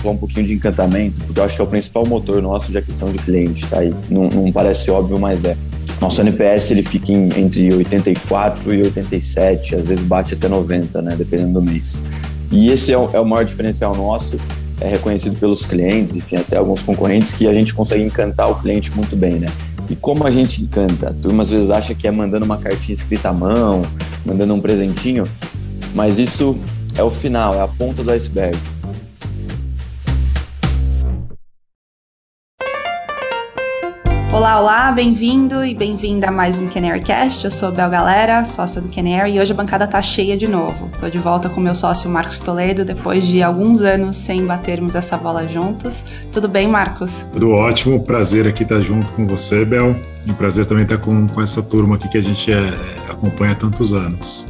falar um pouquinho de encantamento, porque eu acho que é o principal motor nosso de aquisição de cliente, tá aí. Não, não parece óbvio, mas é. Nosso NPS ele fica em, entre 84 e 87, às vezes bate até 90, né, dependendo do mês. E esse é o, é o maior diferencial nosso, é reconhecido pelos clientes, enfim, até alguns concorrentes, que a gente consegue encantar o cliente muito bem, né? E como a gente encanta? A turma às vezes acha que é mandando uma cartinha escrita à mão, mandando um presentinho, mas isso é o final, é a ponta do iceberg. Olá, olá, bem-vindo e bem-vinda a mais um Canarycast. Eu sou a Bel Galera, sócia do Canary, e hoje a bancada tá cheia de novo. Tô de volta com meu sócio Marcos Toledo, depois de alguns anos sem batermos essa bola juntos. Tudo bem, Marcos? Tudo ótimo, prazer aqui estar junto com você, Bel. E prazer também estar com, com essa turma aqui que a gente é, acompanha há tantos anos.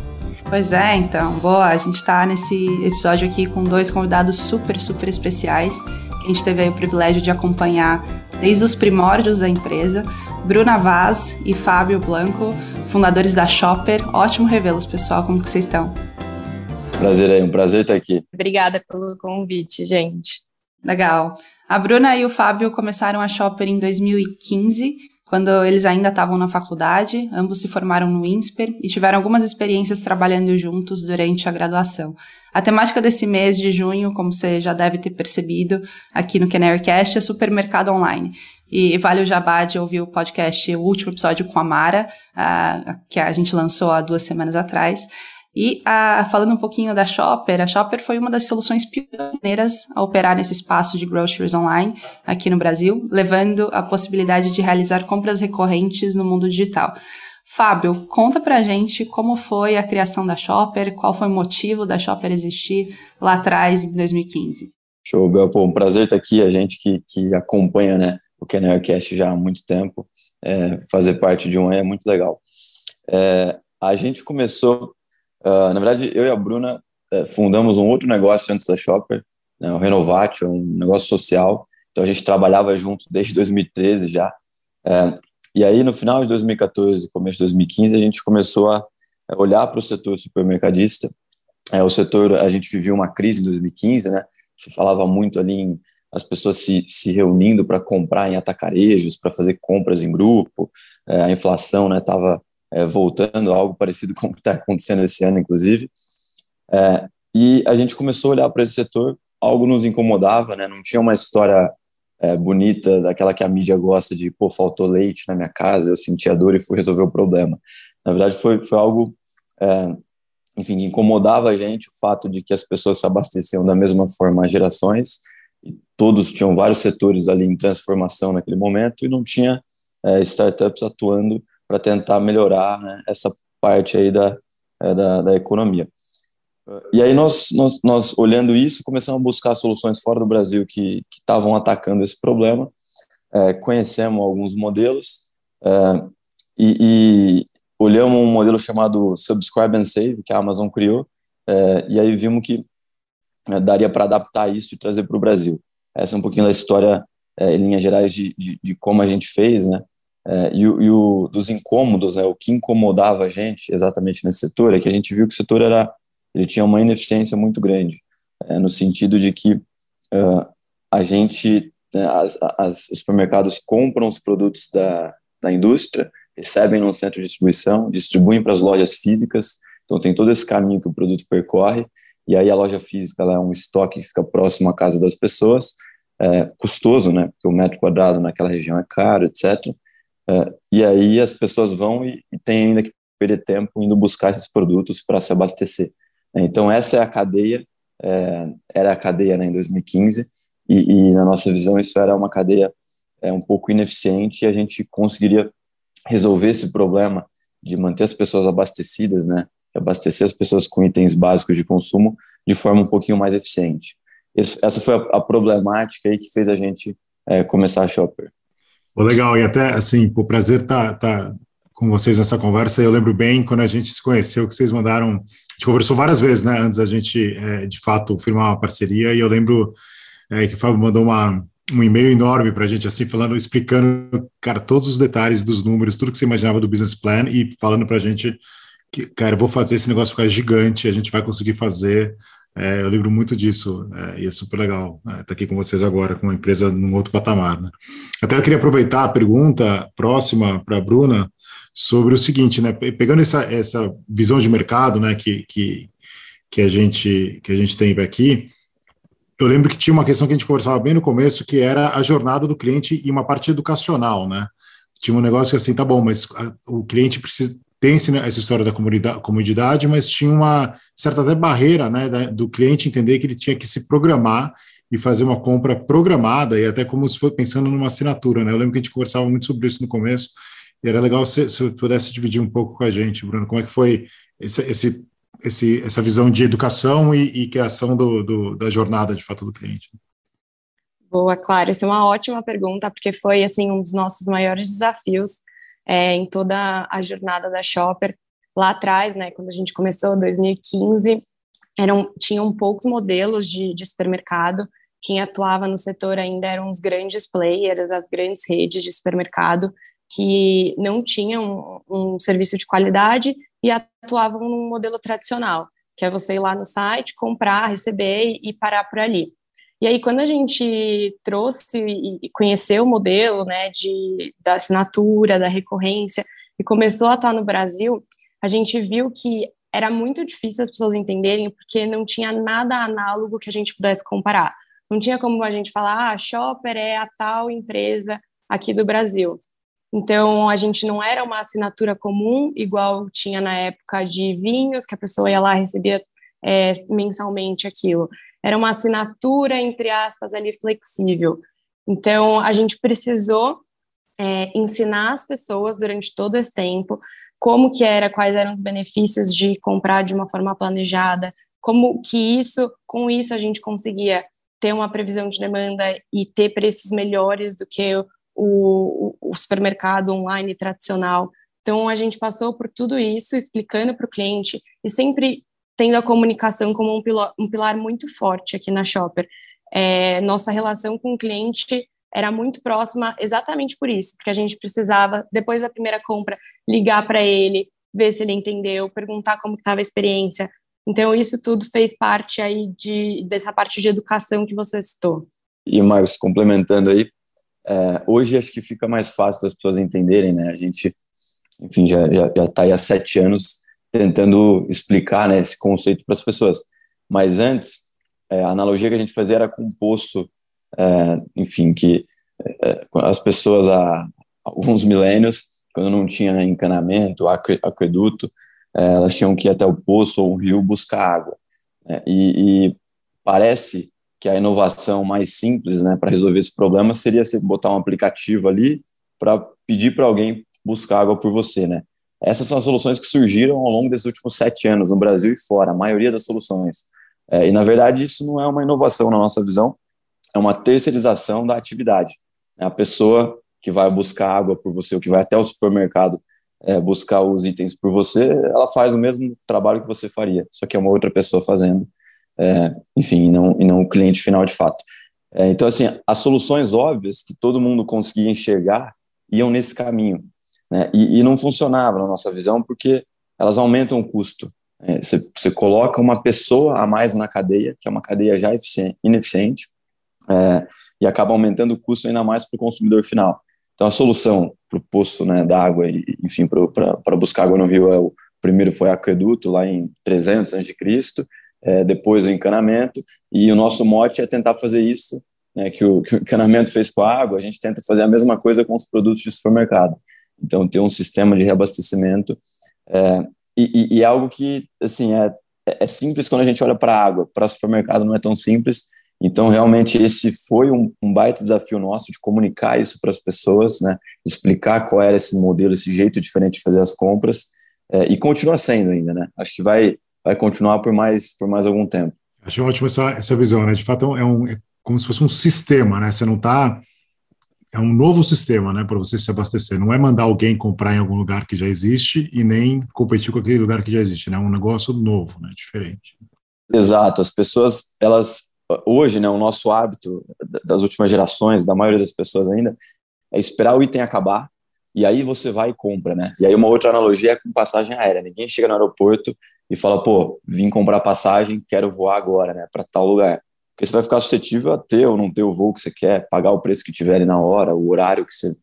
Pois é, então, boa, a gente tá nesse episódio aqui com dois convidados super, super especiais que a gente teve o privilégio de acompanhar desde os primórdios da empresa, Bruna Vaz e Fábio Blanco, fundadores da Shopper. Ótimo revê-los, pessoal, como que vocês estão? Prazer aí, um prazer estar aqui. Obrigada pelo convite, gente. Legal. A Bruna e o Fábio começaram a Shopper em 2015, quando eles ainda estavam na faculdade, ambos se formaram no INSPER e tiveram algumas experiências trabalhando juntos durante a graduação. A temática desse mês de junho, como você já deve ter percebido aqui no Canarycast, é supermercado online. E vale o jabá de ouvir o podcast, o último episódio com a Mara, que a gente lançou há duas semanas atrás. E uh, falando um pouquinho da Shopper, a Shopper foi uma das soluções pioneiras a operar nesse espaço de groceries online aqui no Brasil, levando a possibilidade de realizar compras recorrentes no mundo digital. Fábio, conta pra gente como foi a criação da Shopper, qual foi o motivo da Shopper existir lá atrás, em 2015. Show, Bel. Pô, um prazer estar aqui, a gente que, que acompanha né, o Cash já há muito tempo, é, fazer parte de um é muito legal. É, a gente começou, uh, na verdade, eu e a Bruna é, fundamos um outro negócio antes da Shopper, né, o Renovatio, um negócio social, então a gente trabalhava junto desde 2013 já, é, e aí, no final de 2014, começo de 2015, a gente começou a olhar para o setor supermercadista. É, o setor, a gente vivia uma crise em 2015, né? Se falava muito ali em as pessoas se, se reunindo para comprar em atacarejos, para fazer compras em grupo. É, a inflação estava né, é, voltando, algo parecido com o que está acontecendo esse ano, inclusive. É, e a gente começou a olhar para esse setor, algo nos incomodava, né? não tinha uma história é, bonita, daquela que a mídia gosta de, pô, faltou leite na minha casa, eu senti a dor e fui resolver o problema. Na verdade, foi, foi algo, é, enfim, incomodava a gente o fato de que as pessoas se abasteciam da mesma forma há gerações, e todos tinham vários setores ali em transformação naquele momento, e não tinha é, startups atuando para tentar melhorar né, essa parte aí da, é, da, da economia. E aí nós, nós, nós, olhando isso, começamos a buscar soluções fora do Brasil que estavam atacando esse problema. É, conhecemos alguns modelos é, e, e, olhamos um modelo chamado Subscribe and Save, que a Amazon criou, é, e aí vimos que é, daria para adaptar isso e trazer para o Brasil. Essa é um pouquinho da história, é, em linhas gerais, de, de, de, como a gente fez, né? É, e, o, e o, dos incômodos, né? o que incomodava a gente exatamente nesse setor, é que a gente viu que o setor era ele tinha uma ineficiência muito grande, é, no sentido de que uh, a gente, né, as, as, os supermercados compram os produtos da, da indústria, recebem no centro de distribuição, distribuem para as lojas físicas, então tem todo esse caminho que o produto percorre, e aí a loja física é um estoque que fica próximo à casa das pessoas, é, custoso, né, porque o metro quadrado naquela região é caro, etc., é, e aí as pessoas vão e, e têm ainda que perder tempo indo buscar esses produtos para se abastecer. Então, essa é a cadeia, é, era a cadeia né, em 2015, e, e, na nossa visão isso era uma cadeia é, um pouco ineficiente e a gente conseguiria resolver esse problema de manter as pessoas abastecidas, né, abastecer as pessoas com itens básicos de consumo de forma um pouquinho mais eficiente. essa foi a, a, problemática aí que fez a gente é, começar a Shopper. Legal, e até assim, o prazer tá, tá com vocês nessa conversa. Eu lembro bem quando a gente se conheceu que vocês mandaram, a gente conversou várias vezes, né, antes da gente é, de fato firmar uma parceria. E eu lembro é, que o Fábio mandou uma, um e-mail enorme para a gente, assim, falando, explicando, cara, todos os detalhes dos números, tudo que você imaginava do business plan e falando para a gente que, cara, eu vou fazer esse negócio ficar gigante, a gente vai conseguir fazer É, eu lembro muito disso, é, e é super legal estar é, tá aqui com vocês agora, com uma empresa num outro patamar. Né? Até eu queria aproveitar a pergunta próxima para a Bruna sobre o seguinte, né? Pegando essa, essa visão de mercado né, que, que, que, a gente, que a gente tem aqui, eu lembro que tinha uma questão que a gente conversava bem no começo, que era a jornada do cliente e uma parte educacional, né? Tinha um negócio que assim, tá bom, mas o cliente precisa tem essa história da comodidade, mas tinha uma certa até barreira né, do cliente entender que ele tinha que se programar e fazer uma compra programada, e até como se fosse pensando numa assinatura. Né? Eu lembro que a gente conversava muito sobre isso no começo, e era legal se, se pudesse dividir um pouco com a gente, Bruno, como é que foi esse, esse, esse essa visão de educação e, e criação do, do, da jornada, de fato, do cliente. Boa, claro, isso é uma ótima pergunta, porque foi, assim, um dos nossos maiores desafios é, em toda a jornada da Shopper. Lá atrás, né, quando a gente começou, 2015, eram, tinham poucos modelos de, de supermercado. Quem atuava no setor ainda eram os grandes players, as grandes redes de supermercado, que não tinham um, um serviço de qualidade e atuavam num modelo tradicional, que é você ir lá no site, comprar, receber e parar por ali. E aí, quando a gente trouxe e conheceu o modelo né, de, da assinatura, da recorrência, e começou a atuar no Brasil, a gente viu que era muito difícil as pessoas entenderem, porque não tinha nada análogo que a gente pudesse comparar. Não tinha como a gente falar, ah, Shopper é a tal empresa aqui do Brasil. Então, a gente não era uma assinatura comum, igual tinha na época de vinhos, que a pessoa ia lá e recebia é, mensalmente aquilo era uma assinatura, entre aspas, ali flexível. Então, a gente precisou é, ensinar as pessoas durante todo esse tempo como que era, quais eram os benefícios de comprar de uma forma planejada, como que isso, com isso a gente conseguia ter uma previsão de demanda e ter preços melhores do que o, o, o supermercado online tradicional. Então, a gente passou por tudo isso, explicando para o cliente e sempre tendo a comunicação como um, pilar, um pilar muito forte aqui na Shopper. É, nossa relação com o cliente era muito próxima exatamente por isso, porque a gente precisava, depois da primeira compra, ligar para ele, ver se ele entendeu, perguntar como estava a experiência. Então, isso tudo fez parte aí de, dessa parte de educação que você citou. E, Marcos, complementando aí, é, hoje acho que fica mais fácil das pessoas entenderem, né? A gente, enfim, já está aí há sete anos tentando explicar né, esse conceito para as pessoas. Mas antes, é, a analogia que a gente fazia era com um poço, é, enfim, que é, as pessoas há alguns milênios, quando não tinha né, encanamento, aqueduto, é, elas tinham que ir até o poço ou o rio buscar água. Né, e, e, parece que a inovação mais simples né, para resolver esse problema seria você botar um aplicativo ali para pedir para alguém buscar água por você, né? Essas são as soluções que surgiram ao longo desses últimos sete anos, no Brasil e fora, a maioria das soluções. É, e, na verdade, isso não é uma inovação na nossa visão, é uma terceirização da atividade. É a pessoa que vai buscar água por você, ou que vai até o supermercado é, buscar os itens por você, ela faz o mesmo trabalho que você faria, só que é uma outra pessoa fazendo, é, enfim, não, e não o cliente final de fato. É, então, assim, as soluções óbvias que todo mundo conseguia enxergar iam nesse caminho. Né? E, e, não funcionava na nossa visão porque elas aumentam o custo. É, você, coloca uma pessoa a mais na cadeia, que é uma cadeia já ineficiente, é, e acaba aumentando o custo ainda mais para o consumidor final. Então, a solução para o poço né, da água, e, enfim, para buscar água no rio, é o primeiro foi aqueduto, lá em 300 a.C., é, depois o encanamento, e o nosso mote é tentar fazer isso, né, que, o, que o encanamento fez com a água, a gente tenta fazer a mesma coisa com os produtos de supermercado. Então, ter um sistema de reabastecimento é, e, e, algo que, assim, é, é simples quando a gente olha para a água, para o supermercado não é tão simples. Então, realmente, esse foi um, um baita desafio nosso de comunicar isso para as pessoas, né, explicar qual era esse modelo, esse jeito diferente de fazer as compras, é, e continua sendo ainda, né? Acho que vai, vai continuar por mais, por mais algum tempo. Acho ótimo essa, essa visão, né? De fato, é, um, é como se fosse um sistema, né? Você não está é um novo sistema, né, para você se abastecer. Não é mandar alguém comprar em algum lugar que já existe e nem competir com aquele lugar que já existe, né? É um negócio novo, né, diferente. Exato. As pessoas, elas hoje, né, o nosso hábito das últimas gerações, da maioria das pessoas ainda, é esperar o item acabar e aí você vai e compra, né? E aí uma outra analogia é com passagem aérea. Ninguém chega no aeroporto e fala, pô, vim comprar passagem, quero voar agora, né, para tal lugar. Porque você vai ficar suscetível a ter ou não ter o voo que você quer, pagar o preço que tiver ali na hora, o horário que você,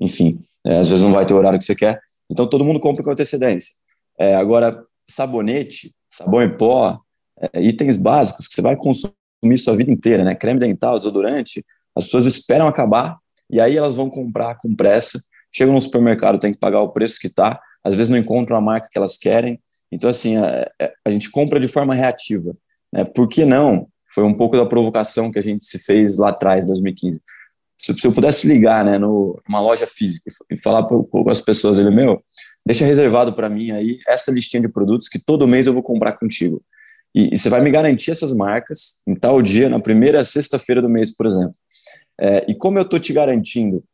enfim, é, às vezes não vai ter o horário que você quer. Então todo mundo compra com antecedência. É, agora, sabonete, sabão em pó, é, itens básicos que você vai consumir sua vida inteira, né? Creme dental, desodorante, as pessoas esperam acabar e aí elas vão comprar com pressa. Chegam no supermercado, tem que pagar o preço que está, às vezes não encontram a marca que elas querem. Então, assim, a, a gente compra de forma reativa. Né? Por que não? Foi um pouco da provocação que a gente se fez lá atrás, 2015. Se, se eu pudesse ligar né, no, numa loja física e falar para as pessoas, ele, meu, deixa reservado para mim aí essa listinha de produtos que todo mês eu vou comprar contigo. E, e você vai me garantir essas marcas em tal dia, na primeira sexta-feira do mês, por exemplo. É, e como eu estou te garantindo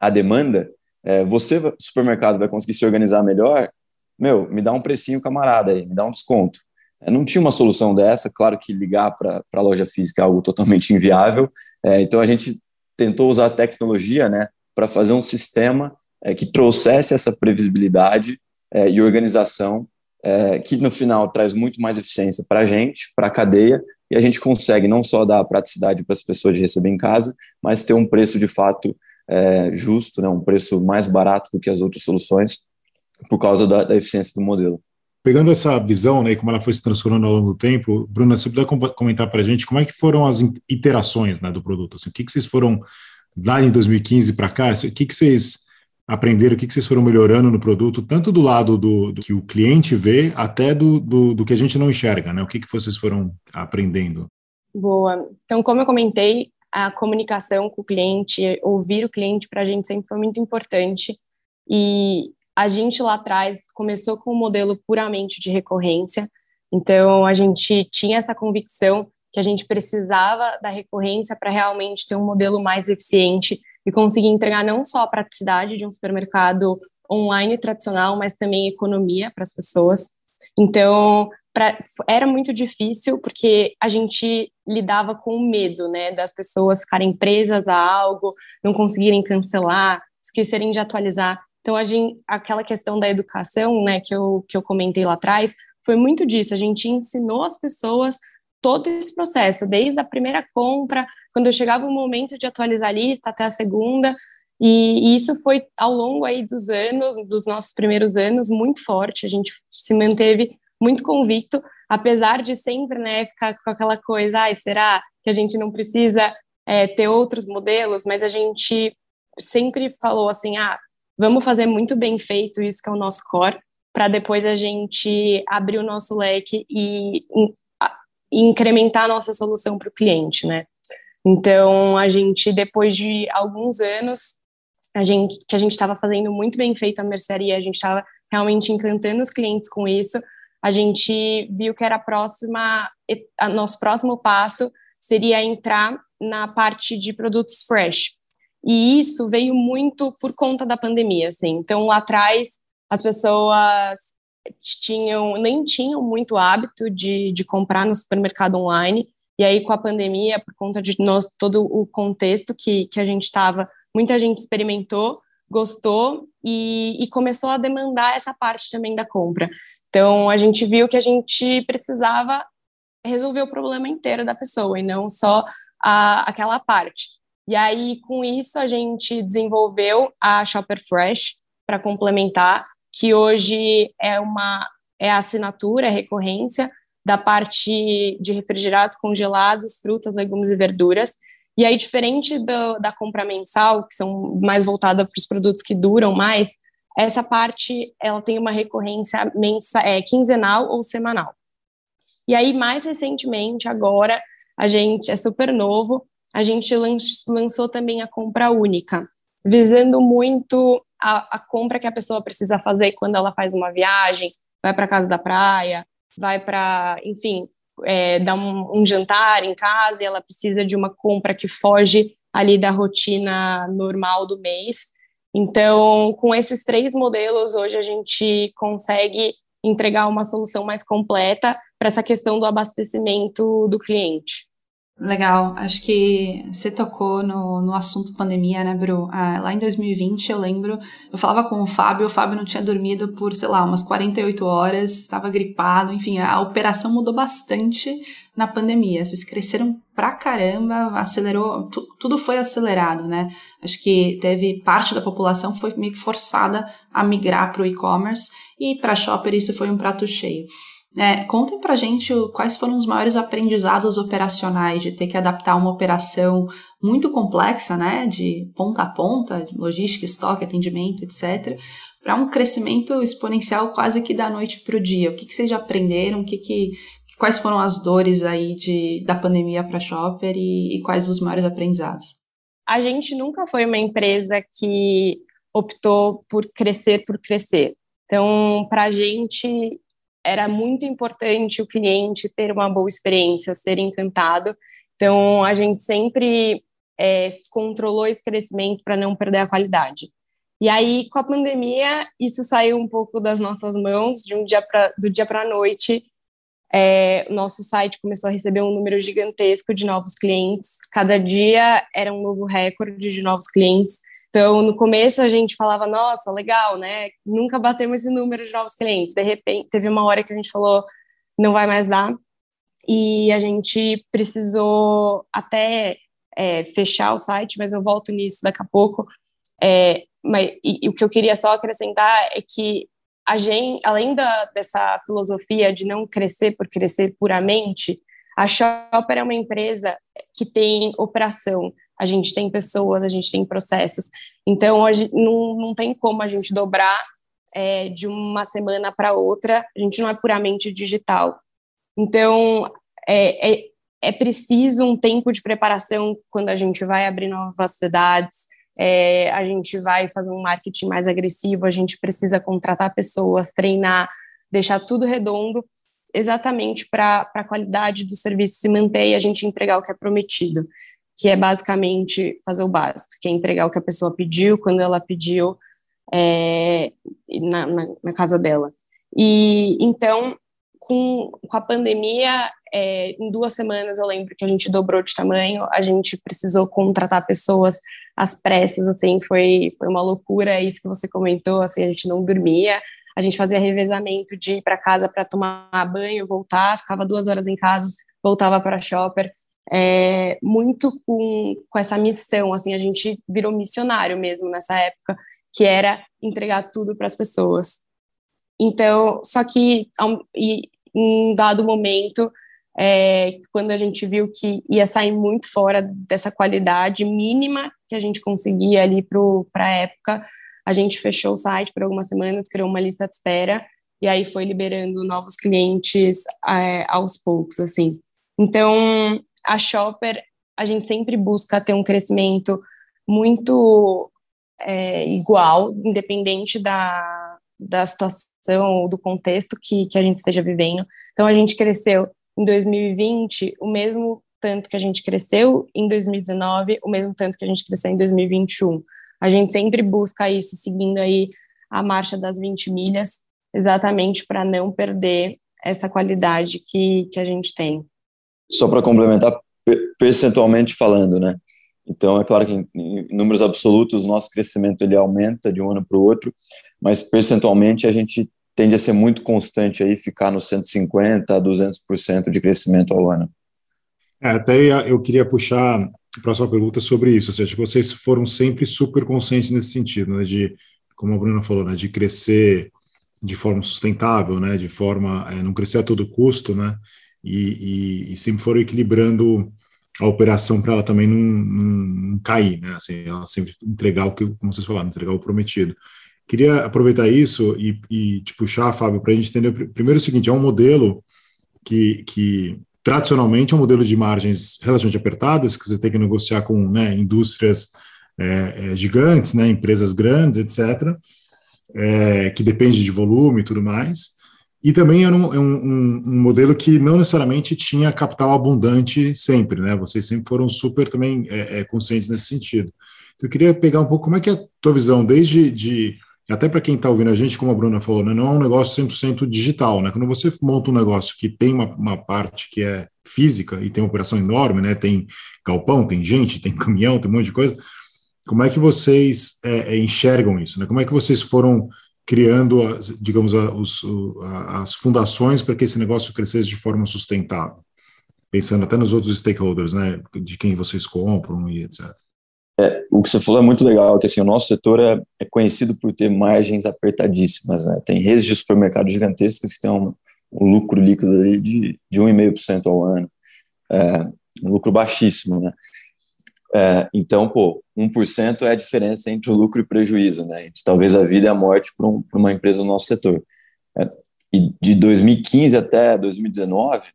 a demanda, é, você, supermercado, vai conseguir se organizar melhor, meu, me dá um precinho camarada aí, me dá um desconto. É, não tinha uma solução dessa, claro que ligar para a loja física é algo totalmente inviável, é, então a gente tentou usar a tecnologia né, para fazer um sistema é, que trouxesse essa previsibilidade é, e organização, é, que no final traz muito mais eficiência para a gente, para a cadeia, e a gente consegue não só dar praticidade para as pessoas de receber em casa, mas ter um preço de fato é, justo, né, um preço mais barato do que as outras soluções, por causa da, da eficiência do modelo. Pegando essa visão, né, como ela foi se transformando ao longo do tempo, Bruna, você puder comentar para a gente como é que foram as iterações né, do produto? Assim, o que, que vocês foram lá em 2015 para cá? O que, que vocês aprenderam, o que, que vocês foram melhorando no produto, tanto do lado do, do que o cliente vê, até do, do, do, que a gente não enxerga, né? O que, que vocês foram aprendendo? Boa. Então, como eu comentei, a comunicação com o cliente, ouvir o cliente para a gente sempre foi muito importante. E a gente lá atrás começou com um modelo puramente de recorrência, então a gente tinha essa convicção que a gente precisava da recorrência para realmente ter um modelo mais eficiente e conseguir entregar não só a praticidade de um supermercado online tradicional, mas também economia para as pessoas. Então, pra, era muito difícil porque a gente lidava com o medo, né, das pessoas ficarem presas a algo, não conseguirem cancelar, esquecerem de atualizar. Então, a gente, aquela questão da educação, né, que eu, que eu comentei lá atrás, foi muito disso. A gente ensinou as pessoas todo esse processo, desde a primeira compra, quando chegava o momento de atualizar a lista, até a segunda. E, e isso foi ao longo aí dos anos, dos nossos primeiros anos, muito forte. A gente se manteve muito convicto, apesar de sempre, né, ficar com aquela coisa, ai, será que a gente não precisa é, ter outros modelos? Mas a gente sempre falou assim, ah, vamos fazer muito bem feito isso que é o nosso core, para depois a gente abrir o nosso leque e, e incrementar a nossa solução para o cliente, né? Então, a gente, depois de alguns anos, a gente, que a gente estava fazendo muito bem feito a mercearia, a gente estava realmente encantando os clientes com isso, a gente viu que era a próxima, a nosso próximo passo seria entrar na parte de produtos fresh. E isso veio muito por conta da pandemia, assim. Então, lá atrás, as pessoas tinham nem tinham muito hábito de, de comprar no supermercado online. E aí, com a pandemia, por conta de nós, todo o contexto que, que a gente estava, muita gente experimentou, gostou e, e, começou a demandar essa parte também da compra. Então, a gente viu que a gente precisava resolver o problema inteiro da pessoa e não só a, aquela parte. E aí, com isso, a gente desenvolveu a Shopper Fresh para complementar, que hoje é uma é assinatura, é recorrência da parte de refrigerados, congelados, frutas, legumes e verduras. E aí, diferente do, da compra mensal, que são mais voltadas para os produtos que duram mais, essa parte ela tem uma recorrência mensa, é, quinzenal ou semanal. E aí, mais recentemente, agora, a gente é super novo, a gente lançou também a compra única, visando muito a, a compra que a pessoa precisa fazer quando ela faz uma viagem, vai para casa da praia, vai para, enfim, é, dar um, um, jantar em casa e ela precisa de uma compra que foge ali da rotina normal do mês. Então, com esses três modelos, hoje a gente consegue entregar uma solução mais completa para essa questão do abastecimento do cliente. Legal, acho que você tocou no, no assunto pandemia, né, Bru? Ah, lá em 2020, eu lembro, eu falava com o Fábio, o Fábio não tinha dormido por, sei lá, umas 48 horas, estava gripado, enfim, a operação mudou bastante na pandemia. Vocês cresceram pra caramba, acelerou, tudo foi acelerado, né? Acho que teve parte da população foi meio que forçada a migrar para o e-commerce e para Shopper isso foi um prato cheio. É, contem pra gente quais foram os maiores aprendizados operacionais de ter que adaptar uma operação muito complexa, né, de ponta a ponta, logística, estoque, atendimento, etc., para um crescimento exponencial quase que da noite para o dia. O que, que vocês já aprenderam? O que, que quais foram as dores aí de, da pandemia para Shopper e, e quais os maiores aprendizados? A gente nunca foi uma empresa que optou por crescer por crescer. Então, para a gente, era muito importante o cliente ter uma boa experiência, ser encantado. Então, a gente sempre é, controlou esse crescimento para não perder a qualidade. E aí, com a pandemia, isso saiu um pouco das nossas mãos, de um dia pra, do dia para a noite. É, o nosso site começou a receber um número gigantesco de novos clientes. Cada dia era um novo recorde de novos clientes. Então, no começo a gente falava, nossa, legal, né? Nunca batemos esse número de novos clientes. De repente, teve uma hora que a gente falou, não vai mais dar. E a gente precisou até é, fechar o site, mas eu volto nisso daqui a pouco. É, mas, e, e, o que eu queria só acrescentar é que a gente, além da, dessa filosofia de não crescer por crescer puramente, a Shopper é uma empresa que tem operação, a gente tem pessoas, a gente tem processos. Então, gente, não, não tem como a gente dobrar é, de uma semana para outra, a gente não é puramente digital. Então, é, é, é, preciso um tempo de preparação quando a gente vai abrir novas cidades, é, a gente vai fazer um marketing mais agressivo, a gente precisa contratar pessoas, treinar, deixar tudo redondo, exatamente para a qualidade do serviço se manter e a gente entregar o que é prometido que é basicamente fazer o básico, que é entregar o que a pessoa pediu, quando ela pediu, é, na, na, na, casa dela. E então, com, com a pandemia, é, em duas semanas eu lembro que a gente dobrou de tamanho, a gente precisou contratar pessoas às pressas, assim, foi, foi uma loucura, isso que você comentou, assim, a gente não dormia, a gente fazia revezamento de ir para casa para tomar banho, voltar, ficava duas horas em casa, voltava para shopper, é, muito com, com essa missão, assim, a gente virou missionário mesmo nessa época, que era entregar tudo para as pessoas. Então, só que em um dado momento, é, quando a gente viu que ia sair muito fora dessa qualidade mínima que a gente conseguia ali para a época, a gente fechou o site por algumas semanas, criou uma lista de espera, e aí foi liberando novos clientes é, aos poucos, assim. Então, a Shopper, a gente sempre busca ter um crescimento muito é, igual, independente da, da situação, do contexto que, que a gente esteja vivendo. Então, a gente cresceu em 2020 o mesmo tanto que a gente cresceu em 2019, o mesmo tanto que a gente cresceu em 2021. A gente sempre busca isso, seguindo aí a marcha das 20 milhas, exatamente para não perder essa qualidade que, que a gente tem. Só para complementar, percentualmente falando, né? Então, é claro que em, números absolutos, o nosso crescimento ele aumenta de um ano para o outro, mas percentualmente a gente tende a ser muito constante aí, ficar nos 150% a 200% de crescimento ao ano. É, até eu queria puxar a próxima pergunta sobre isso, ou seja, vocês foram sempre super conscientes nesse sentido, né, de, como a Bruna falou, né, de crescer de forma sustentável, né, de forma, é, não crescer a todo custo, né, e, e, e sempre foram equilibrando a operação para ela também não, não, cair, né? Assim, ela sempre entregar o que, como vocês falaram, entregar o prometido. Queria aproveitar isso e, e te puxar, Fábio, para a gente entender primeiro o seguinte: é um modelo que, que tradicionalmente é um modelo de margens relativamente apertadas, que você tem que negociar com né, indústrias é, é, gigantes, né, empresas grandes, etc., é, que depende de volume e tudo mais. E também era um, um, um, modelo que não necessariamente tinha capital abundante sempre, né? Vocês sempre foram super também é, é, conscientes nesse sentido. Então, eu queria pegar um pouco como é que é a tua visão, desde de, até para quem está ouvindo a gente, como a Bruna falou, né, não é um negócio 100% digital, né? Quando você monta um negócio que tem uma, uma parte que é física e tem uma operação enorme, né? Tem galpão, tem gente, tem caminhão, tem um monte de coisa. Como é que vocês é, é enxergam isso? Né? Como é que vocês foram criando, as, digamos, os, as fundações para que esse negócio crescesse de forma sustentável? Pensando até nos outros stakeholders, né? De quem vocês compram e etc. É, o que você falou é muito legal, que assim, o nosso setor é, é conhecido por ter margens apertadíssimas, né? Tem redes de supermercado gigantescas que têm um, um lucro líquido de, de 1,5% ao ano, é, um lucro baixíssimo, né? É, então, pô, 1% é a diferença entre o lucro e o prejuízo, né? Entre, talvez a vida e a morte para um, uma empresa do nosso setor. É, e de 2015 até 2019,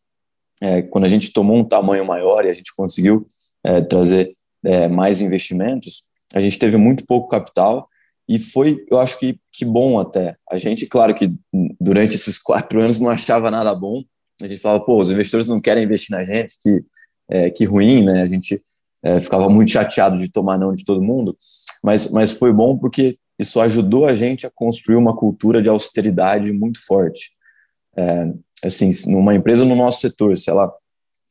é, quando a gente tomou um tamanho maior e a gente conseguiu é, trazer é, mais investimentos, a gente teve muito pouco capital e foi, eu acho que, que bom até. A gente, claro que durante esses quatro anos não achava nada bom, a gente falava, pô, os investidores não querem investir na gente, que, é, que ruim, né? A gente é, ficava muito chateado de tomar não de todo mundo, mas, mas foi bom porque isso ajudou a gente a construir uma cultura de austeridade muito forte. É, assim, numa empresa no nosso setor, se ela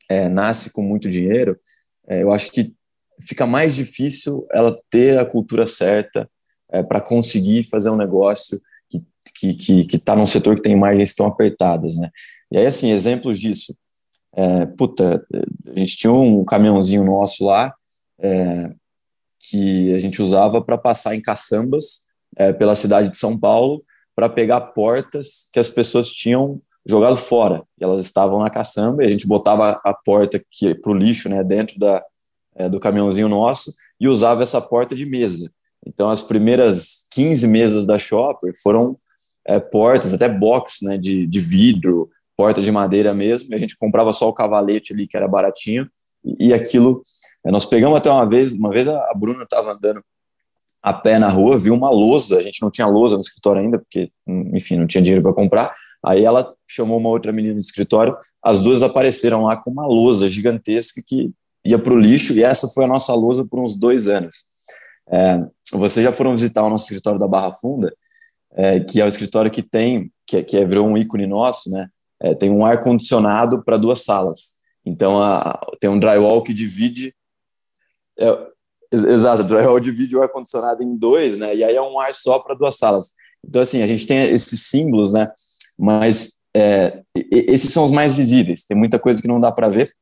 é, nasce com muito dinheiro, é, eu acho que fica mais difícil ela ter a cultura certa é, para conseguir fazer um negócio que que que que está num setor que tem margens tão apertadas, né? E aí assim exemplos disso, é, puta, a gente tinha um caminhãozinho nosso lá é, que a gente usava para passar em caçambas é, pela cidade de São Paulo para pegar portas que as pessoas tinham jogado fora. E elas estavam na caçamba e a gente botava a porta para o lixo, né, dentro da é, do caminhãozinho nosso e usava essa porta de mesa. Então, as primeiras 15 mesas da Shopper foram é, portas, até box né, de, de vidro, porta de madeira mesmo, e a gente comprava só o cavalete ali, que era baratinho, e, e aquilo, é, nós pegamos até uma vez, uma vez a Bruna estava andando a pé na rua, viu uma lousa, a gente não tinha lousa no escritório ainda, porque, enfim, não tinha dinheiro para comprar, aí ela chamou uma outra menina no escritório, as duas apareceram lá com uma lousa gigantesca que ia para o lixo, e essa foi a nossa lousa por uns dois anos. É, vocês já foram visitar o nosso escritório da Barra Funda, é, que é o escritório que tem, que, é, que é, virou um ícone nosso, né? É, tem um ar-condicionado para duas salas. Então, a, tem um drywall que divide. É, exato, drywall divide o ar-condicionado em dois, né? E aí é um ar só para duas salas. Então, assim, a gente tem esses símbolos, né? Mas é, esses são os mais visíveis. Tem muita coisa que não dá para ver,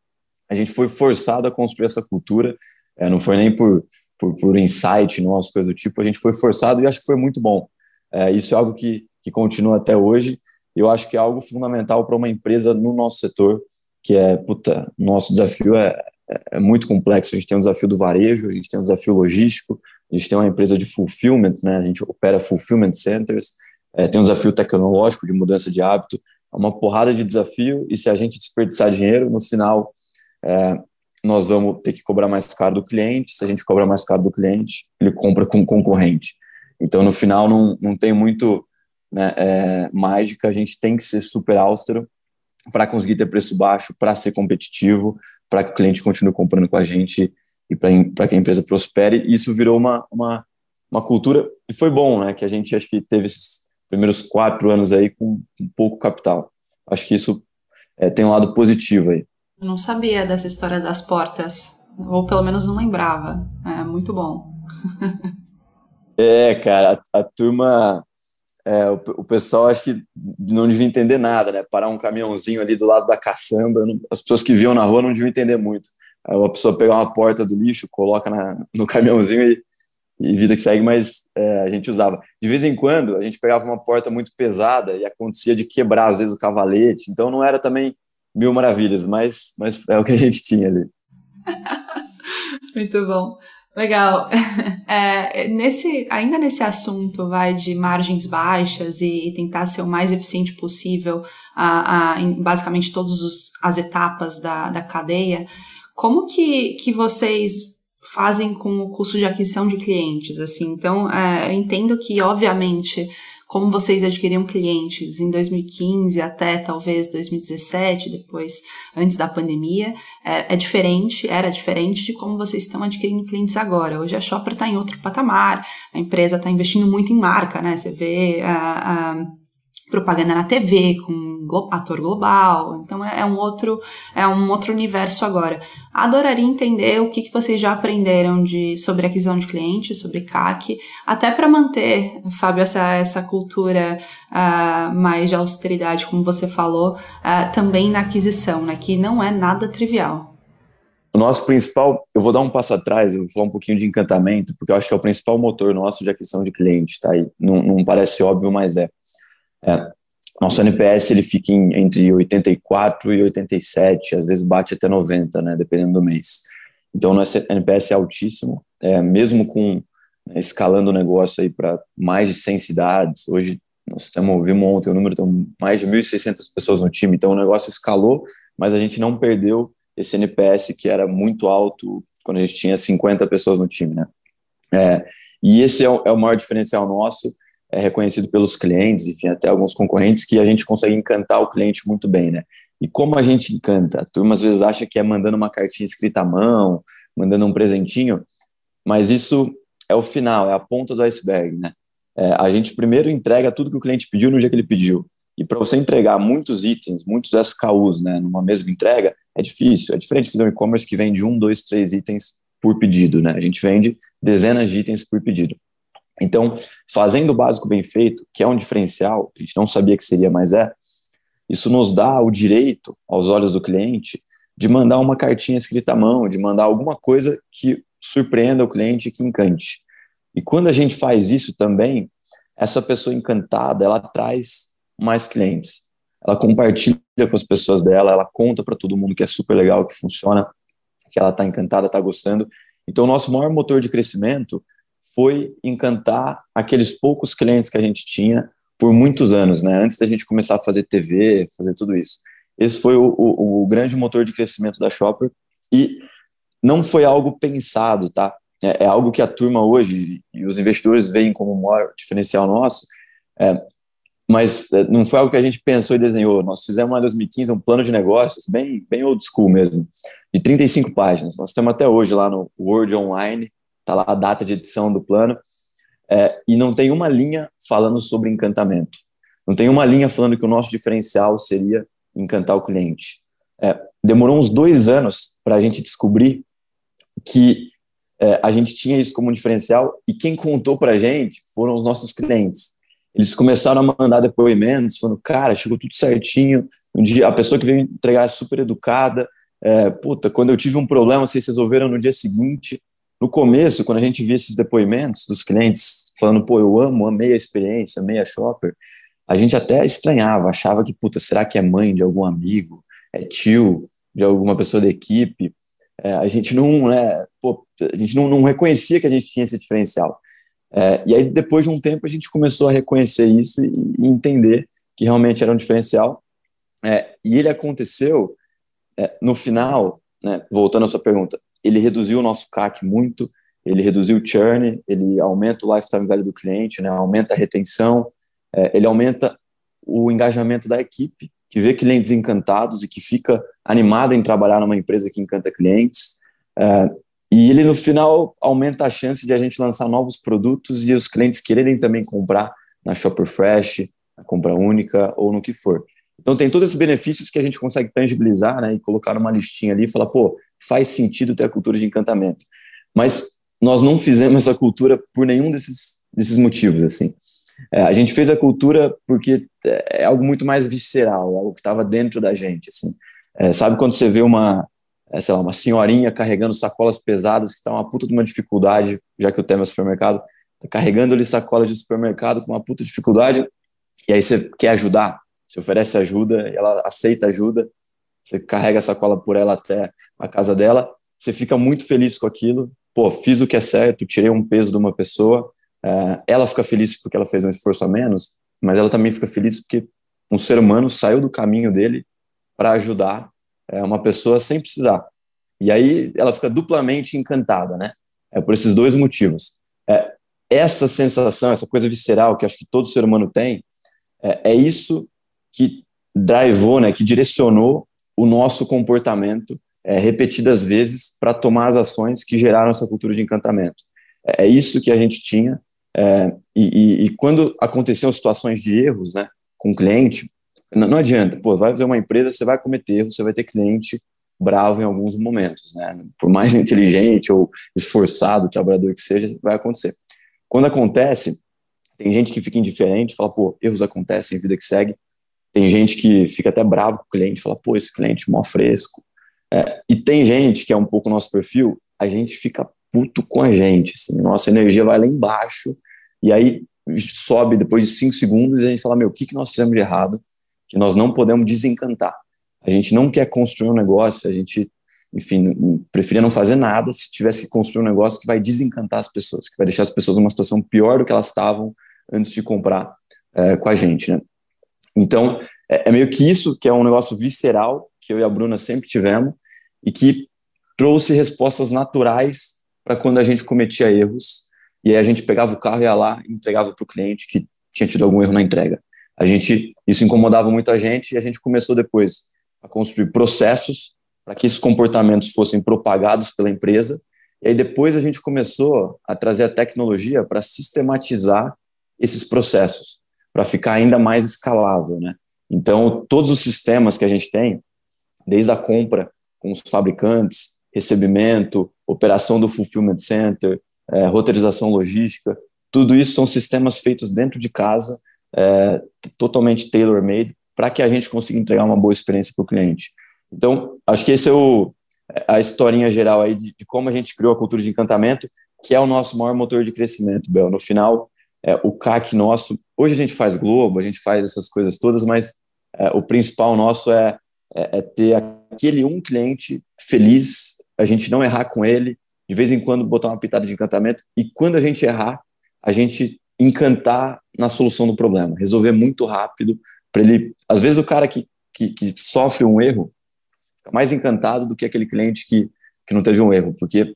a gente foi forçado a construir essa cultura, é, não foi nem por, por, por insight nosso, coisa do tipo, a gente foi forçado e acho que foi muito bom. É, isso é algo que, que continua até hoje, eu acho que é algo fundamental para uma empresa no nosso setor, que é, puta, nosso desafio é, é muito complexo, a gente tem um desafio do varejo, a gente tem um desafio logístico, a gente tem uma empresa de fulfillment, né, a gente opera fulfillment centers, é, tem um desafio tecnológico de mudança de hábito, é uma porrada de desafio, e se a gente desperdiçar dinheiro, no final é, nós vamos ter que cobrar mais caro do cliente. Se a gente cobra mais caro do cliente, ele compra com concorrente. Então, no final, não, não tem muito né, é, mágica. A gente tem que ser super austero para conseguir ter preço baixo, para ser competitivo, para que o cliente continue comprando com a gente e para que a empresa prospere. Isso virou uma, uma, uma cultura e foi bom, né? Que a gente acho que teve esses primeiros quatro anos aí com, com pouco capital. Acho que isso é, tem um lado positivo aí. Eu não sabia dessa história das portas, ou pelo menos não lembrava. É muito bom. é, cara, a, a turma, é, o, o, pessoal acho que não devia entender nada, né? Parar um caminhãozinho ali do lado da caçamba, não, as pessoas que viam na rua não deviam entender muito. Aí a pessoa pegar uma porta do lixo, coloca na, no caminhãozinho e, e vida que segue, mas é, a gente usava. De vez em quando, a gente pegava uma porta muito pesada e acontecia de quebrar, às vezes, o cavalete, então não era também mil maravilhas, mas, mas é o que a gente tinha ali. Muito bom. Legal. É, nesse, ainda nesse assunto vai de margens baixas e tentar ser o mais eficiente possível a, a, em basicamente todas as etapas da, da cadeia, como que, que vocês fazem com o custo de aquisição de clientes? Assim, então, é, eu entendo que, obviamente, como vocês adquiriam clientes em 2015 até talvez 2017, depois, antes da pandemia, é, é diferente, era diferente de como vocês estão adquirindo clientes agora. Hoje a Shopper está em outro patamar, a empresa está investindo muito em marca, né? Você vê a, a propaganda na TV com ator global, então é, é, um outro é um outro universo agora. Adoraria entender o que, que vocês já aprenderam de sobre aquisição de clientes, sobre CAC, até para manter, Fábio, essa, essa cultura uh, mais de austeridade, como você falou, uh, também na aquisição, né, que não é nada trivial. O nosso principal, eu vou dar um passo atrás, eu vou falar um pouquinho de encantamento, porque eu acho que é o principal motor nosso de aquisição de clientes, tá? E não, não parece óbvio, mas é. é. Nosso NPS ele fica em, entre 84 e 87, às vezes bate até 90, né, dependendo do mês. Então, nosso NPS é altíssimo, é, mesmo com né, escalando o negócio aí para mais de 100 cidades. Hoje, nós estamos, vimos ontem o número, então mais de 1.600 pessoas no time, então o negócio escalou, mas a gente não perdeu esse NPS que era muito alto quando a gente tinha 50 pessoas no time, né? É, e esse é o, é o, maior diferencial nosso, é reconhecido pelos clientes, enfim, até alguns concorrentes, que a gente consegue encantar o cliente muito bem, né? E como a gente encanta? A turma às vezes acha que é mandando uma cartinha escrita à mão, mandando um presentinho, mas isso é o final, é a ponta do iceberg, né? É, a gente primeiro entrega tudo que o cliente pediu no dia que ele pediu. E para você entregar muitos itens, muitos SKUs, né, numa mesma entrega, é difícil. É diferente de fazer um e-commerce que vende um, dois, três itens por pedido, né? A gente vende dezenas de itens por pedido. Então, fazendo o básico bem feito, que é um diferencial, a gente não sabia que seria, mas é, isso nos dá o direito, aos olhos do cliente, de mandar uma cartinha escrita à mão, de mandar alguma coisa que surpreenda o cliente, que encante. E quando a gente faz isso também, essa pessoa encantada, ela traz mais clientes. Ela compartilha com as pessoas dela, ela conta para todo mundo que é super legal, que funciona, que ela está encantada, está gostando. Então, o nosso maior motor de crescimento foi encantar aqueles poucos clientes que a gente tinha por muitos anos, né? Antes da gente começar a fazer TV, fazer tudo isso. Esse foi o, o, o grande motor de crescimento da Shopper e não foi algo pensado, tá? É, é, algo que a turma hoje e os investidores veem como o maior diferencial nosso. É, mas é, não foi algo que a gente pensou e desenhou. Nós fizemos em 2015 um plano de negócios bem, bem old school mesmo, de 35 páginas. Nós estamos até hoje lá no Word Online, está lá a data de edição do plano, é, e não tem uma linha falando sobre encantamento. Não tem uma linha falando que o nosso diferencial seria encantar o cliente. É, demorou uns dois anos para a gente descobrir que é, a gente tinha isso como um diferencial e quem contou para a gente foram os nossos clientes eles começaram a mandar depoimentos, falando, cara, chegou tudo certinho, um dia, a pessoa que veio entregar é super educada, é, puta, quando eu tive um problema, vocês resolveram no dia seguinte. No começo, quando a gente via esses depoimentos dos clientes falando, pô, eu amo, amei a experiência, amei a Shopper, a gente até estranhava, achava que, puta, será que é mãe de algum amigo, é tio de alguma pessoa da equipe? É, a gente não, né, pô, a gente não, não reconhecia que a gente tinha esse diferencial. É, e aí, depois de um tempo, a gente começou a reconhecer isso e, e entender que realmente era um diferencial. É, e ele aconteceu é, no final, né, voltando à sua pergunta, ele reduziu o nosso CAC muito, ele reduziu o churn, ele aumenta o lifetime value do cliente, né, aumenta a retenção, é, ele aumenta o engajamento da equipe, que vê clientes encantados e que fica animada em trabalhar numa empresa que encanta clientes. É, e ele, no final, aumenta a chance de a gente lançar novos produtos e os clientes quererem também comprar na Shopper Fresh, na compra única ou no que for. Então, tem todos esses benefícios que a gente consegue tangibilizar né, e colocar numa listinha ali e falar, pô, faz sentido ter a cultura de encantamento. Mas nós não fizemos essa cultura por nenhum desses, desses motivos, assim. É, a gente fez a cultura porque é, é algo muito mais visceral, é algo que estava dentro da gente, assim. É, sabe quando você vê uma, é, sei lá, uma senhorinha carregando sacolas pesadas, que está uma puta de uma dificuldade, já que o tema é supermercado, tá carregando ali sacolas de supermercado com uma puta dificuldade, e aí você quer ajudar, você oferece ajuda, ela aceita ajuda, você carrega a sacola por ela até a casa dela, você fica muito feliz com aquilo, pô, fiz o que é certo, tirei um peso de uma pessoa, é, ela fica feliz porque ela fez um esforço a menos, mas ela também fica feliz porque um ser humano saiu do caminho dele para ajudar é, uma pessoa sem precisar. E aí ela fica duplamente encantada, né? É por esses dois motivos. É, essa sensação, essa coisa visceral que acho que todo ser humano tem, é, é isso que drivou, né, que direcionou o nosso comportamento é, repetidas vezes para tomar as ações que geraram essa cultura de encantamento. É, é isso que a gente tinha. É, e, e, e, quando aconteciam situações de erros né, com cliente, não, não adianta, pô, vai fazer uma empresa, você vai cometer erro, você vai ter cliente bravo em alguns momentos, né? Por mais inteligente ou esforçado trabalhador que seja, vai acontecer. Quando acontece, tem gente que fica indiferente, fala, pô, erros acontecem, vida que segue. Tem gente que fica até bravo com o cliente, fala, pô, esse cliente mó fresco. É, e tem gente que é um pouco nosso perfil, a gente fica puto com a gente, assim, nossa energia vai lá embaixo, e aí sobe depois de cinco segundos e a gente fala, meu, o que, que nós fizemos de errado que nós não podemos desencantar? A gente não quer construir um negócio, a gente, enfim, preferia não fazer nada se tivesse que construir um negócio que vai desencantar as pessoas, que vai deixar as pessoas numa situação pior do que elas estavam antes de comprar é, com a gente, né? Então, é, é meio que isso que é um negócio visceral que eu e a Bruna sempre tivemos e que trouxe respostas naturais para quando a gente cometia erros e aí a gente pegava o carro e ia lá e entregava para o cliente que tinha tido algum erro na entrega. A gente isso incomodava muito a gente e a gente começou depois a construir processos para que esses comportamentos fossem propagados pela empresa. E aí depois a gente começou a trazer a tecnologia para sistematizar esses processos, para ficar ainda mais escalável, né? Então, todos os sistemas que a gente tem, desde a compra com os fabricantes, recebimento, operação do fulfillment center, é, roteirização logística, tudo isso são sistemas feitos dentro de casa, é, totalmente tailor-made, para que a gente consiga entregar uma boa experiência para o cliente. Então, acho que esse é o, a historinha geral aí de, de, como a gente criou a cultura de encantamento, que é o nosso maior motor de crescimento, Bel. No final, é, o CAC nosso, hoje a gente faz Globo, a gente faz essas coisas todas, mas é, o principal nosso é, é, é, ter aquele um cliente feliz, a gente não errar com ele, de vez em quando botar uma pitada de encantamento, e quando a gente errar, a gente encantar na solução do problema, resolver muito rápido, para ele. Às vezes o cara que, que, que, sofre um erro fica mais encantado do que aquele cliente que, que não teve um erro, porque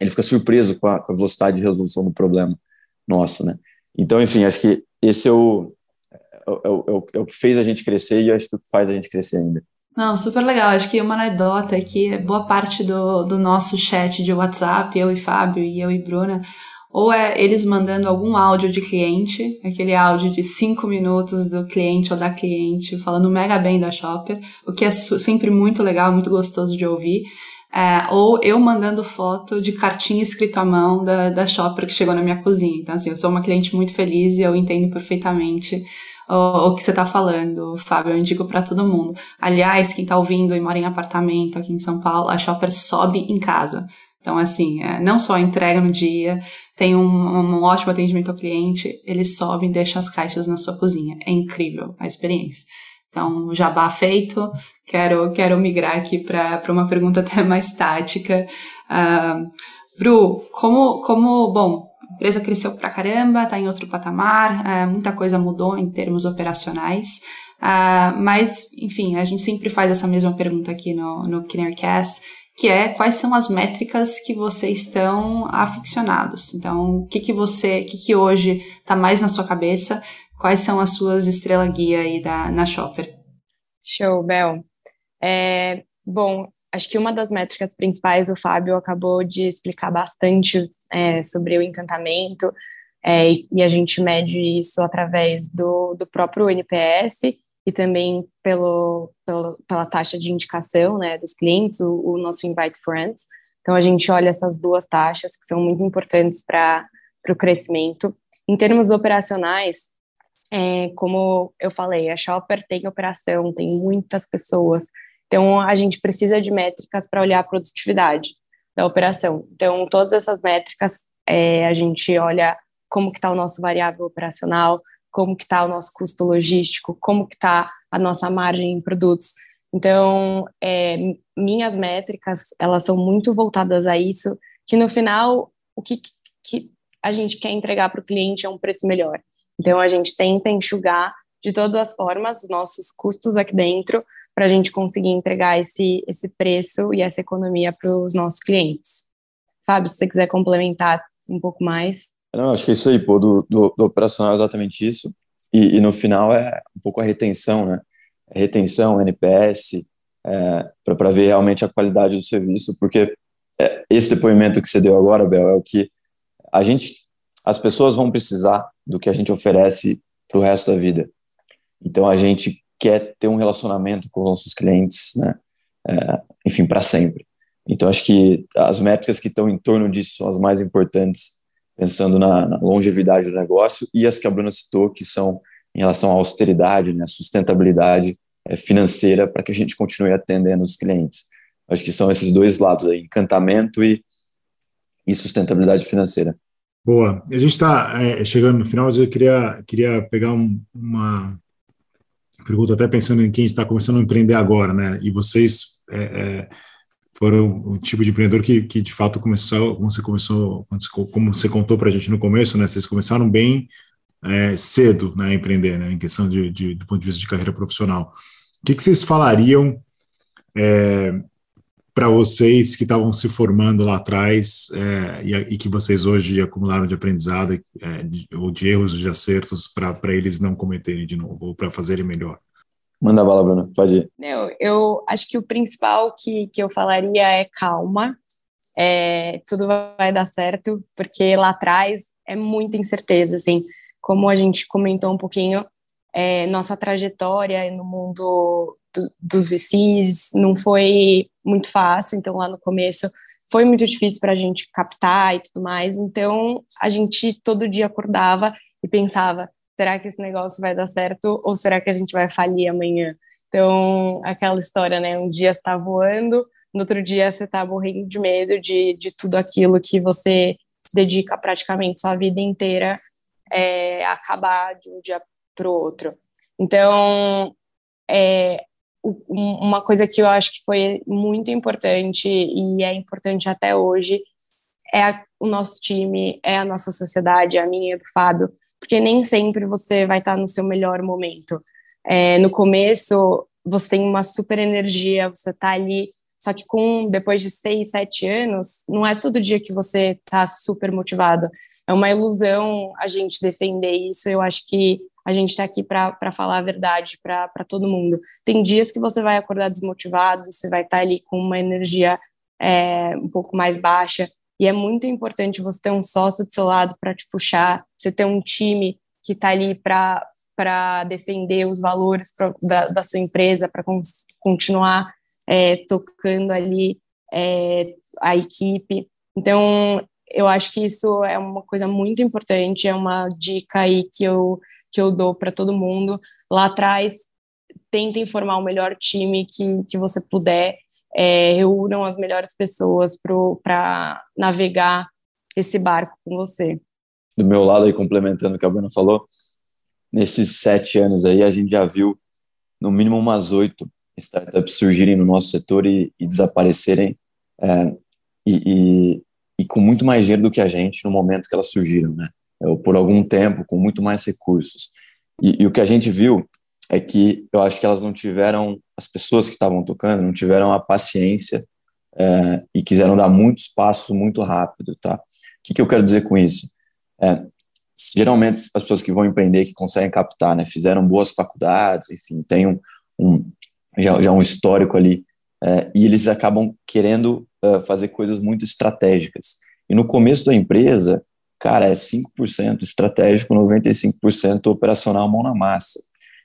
ele fica surpreso com a, com a velocidade de resolução do problema nosso, né? Então, enfim, acho que esse é o, é, é, o, é o que fez a gente crescer e acho que o que faz a gente crescer ainda. Não, super legal. Acho que uma anedota é que boa parte do, do nosso chat de WhatsApp, eu e Fábio e eu e Bruna, ou é eles mandando algum áudio de cliente, aquele áudio de cinco minutos do cliente ou da cliente, falando mega bem da Shopper, o que é sempre muito legal, muito gostoso de ouvir. É, ou eu mandando foto de cartinha escrito à mão da, da Shopper que chegou na minha cozinha. Então, assim, eu sou uma cliente muito feliz e eu entendo perfeitamente o, o que você está falando, Fábio. Eu indico para todo mundo. Aliás, quem está ouvindo e mora em apartamento aqui em São Paulo, a Shopper sobe em casa. Então, assim, é, não só entrega no dia, tem um, um, ótimo atendimento ao cliente, eles sobem e deixam as caixas na sua cozinha. É incrível a experiência. Então, jabá feito, quero, quero migrar aqui para uma pergunta até mais tática. Uh, Bru, como, como, bom, a empresa cresceu pra caramba, está em outro patamar, uh, muita coisa mudou em termos operacionais, uh, mas, enfim, a gente sempre faz essa mesma pergunta aqui no, no Kinnercast, que é quais são as métricas que vocês estão aficionados. Então, o que, que você, o que, que hoje está mais na sua cabeça? Quais são as suas estrelas guia aí da, na Shopper? Show, Bel. É, bom, acho que uma das métricas principais o Fábio acabou de explicar bastante é, sobre o encantamento, é, e a gente mede isso através do, do próprio NPS e também pelo, pelo, pela taxa de indicação né, dos clientes, o, o, nosso Invite Friends. Então, a gente olha essas duas taxas que são muito importantes para o crescimento. Em termos operacionais, é, como eu falei, a Shopper tem operação, tem muitas pessoas, então a gente precisa de métricas para olhar a produtividade da operação. Então, todas essas métricas, é, a gente olha como que está o nosso variável operacional, como que está o nosso custo logístico, como que está a nossa margem em produtos. Então, é, minhas métricas, elas são muito voltadas a isso, que no final, o que, que a gente quer entregar para o cliente é um preço melhor. Então, a gente tenta enxugar de todas as formas os nossos custos aqui dentro para a gente conseguir entregar esse, esse preço e essa economia para os nossos clientes. Fábio, se você quiser complementar um pouco mais. Não, acho que é isso aí, pô, do, do, do operacional é exatamente isso. E, e, no final é um pouco a retenção, né? É retenção, NPS, é, para ver realmente a qualidade do serviço, porque é, esse depoimento que você deu agora, Bel, é o que a gente, as pessoas vão precisar do que a gente oferece para o resto da vida. Então a gente quer ter um relacionamento com os nossos clientes, né? É, enfim, para sempre. Então, acho que as métricas que estão em torno disso são as mais importantes, pensando na, na longevidade do negócio, e as que a Bruna citou, que são em relação à austeridade, né, sustentabilidade é, financeira, para que a gente continue atendendo os clientes. Acho que são esses dois lados aí, encantamento e, e sustentabilidade financeira. Boa. A gente está é, chegando no final, mas eu queria, queria pegar um, uma pergunta até pensando em quem está começando a empreender agora, né? E vocês é, é, foram o tipo de empreendedor que, que de fato começou, como você começou, como você contou para a gente no começo, né? Vocês começaram bem é, cedo, né, a empreender, né? Em questão de, de, do ponto de vista de carreira profissional. O que, que vocês falariam é, para vocês que estavam se formando lá atrás é, e, e, que vocês hoje acumularam de aprendizado é, de, ou de erros ou de acertos para eles não cometerem de novo ou para fazerem melhor? Manda bala, Bruna, pode ir. Não, eu acho que o principal que, que eu falaria é calma, é, tudo vai dar certo, porque lá atrás é muita incerteza, assim, como a gente comentou um pouquinho, é, nossa trajetória no mundo do, dos VCs não foi muito fácil, então lá no começo foi muito difícil para a gente captar e tudo mais, então a gente todo dia acordava e pensava, será que esse negócio vai dar certo ou será que a gente vai falir amanhã? Então, aquela história, né, um dia está voando, no outro dia você está morrendo de medo de, de tudo aquilo que você dedica praticamente sua vida inteira é, acabar de um dia para o outro. Então, é, uma coisa que eu acho que foi muito importante e é importante até hoje é a, o nosso time, é a nossa sociedade, a minha e do Fábio, porque nem sempre você vai estar no seu melhor momento. É, no começo, você tem uma super energia, você está ali, só que com depois de seis, sete anos, não é todo dia que você está super motivado. É uma ilusão a gente defender isso. Eu acho que a gente está aqui para falar a verdade para todo mundo. Tem dias que você vai acordar desmotivado, você vai estar tá ali com uma energia é, um pouco mais baixa, e é muito importante você ter um sócio do seu lado para te puxar, você ter um time que está ali para defender os valores pra, da, da, sua empresa, para continuar é, tocando ali é, a equipe. Então, eu acho que isso é uma coisa muito importante, é uma dica aí que eu que eu dou para todo mundo. Lá atrás, tentem formar o melhor time que, que você puder, é, reúnam as melhores pessoas para navegar esse barco com você. Do meu lado, aí, complementando o que a Bruna falou, nesses sete anos aí, a gente já viu no mínimo umas oito startups surgirem no nosso setor e, e desaparecerem é, e, e, e, com muito mais dinheiro do que a gente no momento que elas surgiram, né? Ou por algum tempo, com muito mais recursos. E, e, o que a gente viu é que eu acho que elas não tiveram, as pessoas que estavam tocando, não tiveram a paciência é, e quiseram dar muitos passos muito rápido, tá? O que, que eu quero dizer com isso? É, geralmente as pessoas que vão empreender, que conseguem captar, né, fizeram boas faculdades, enfim, tem um, um já, já um histórico ali, é, e eles acabam querendo uh, fazer coisas muito estratégicas. E no começo da empresa, cara, é 5% estratégico, 95% operacional mão na massa.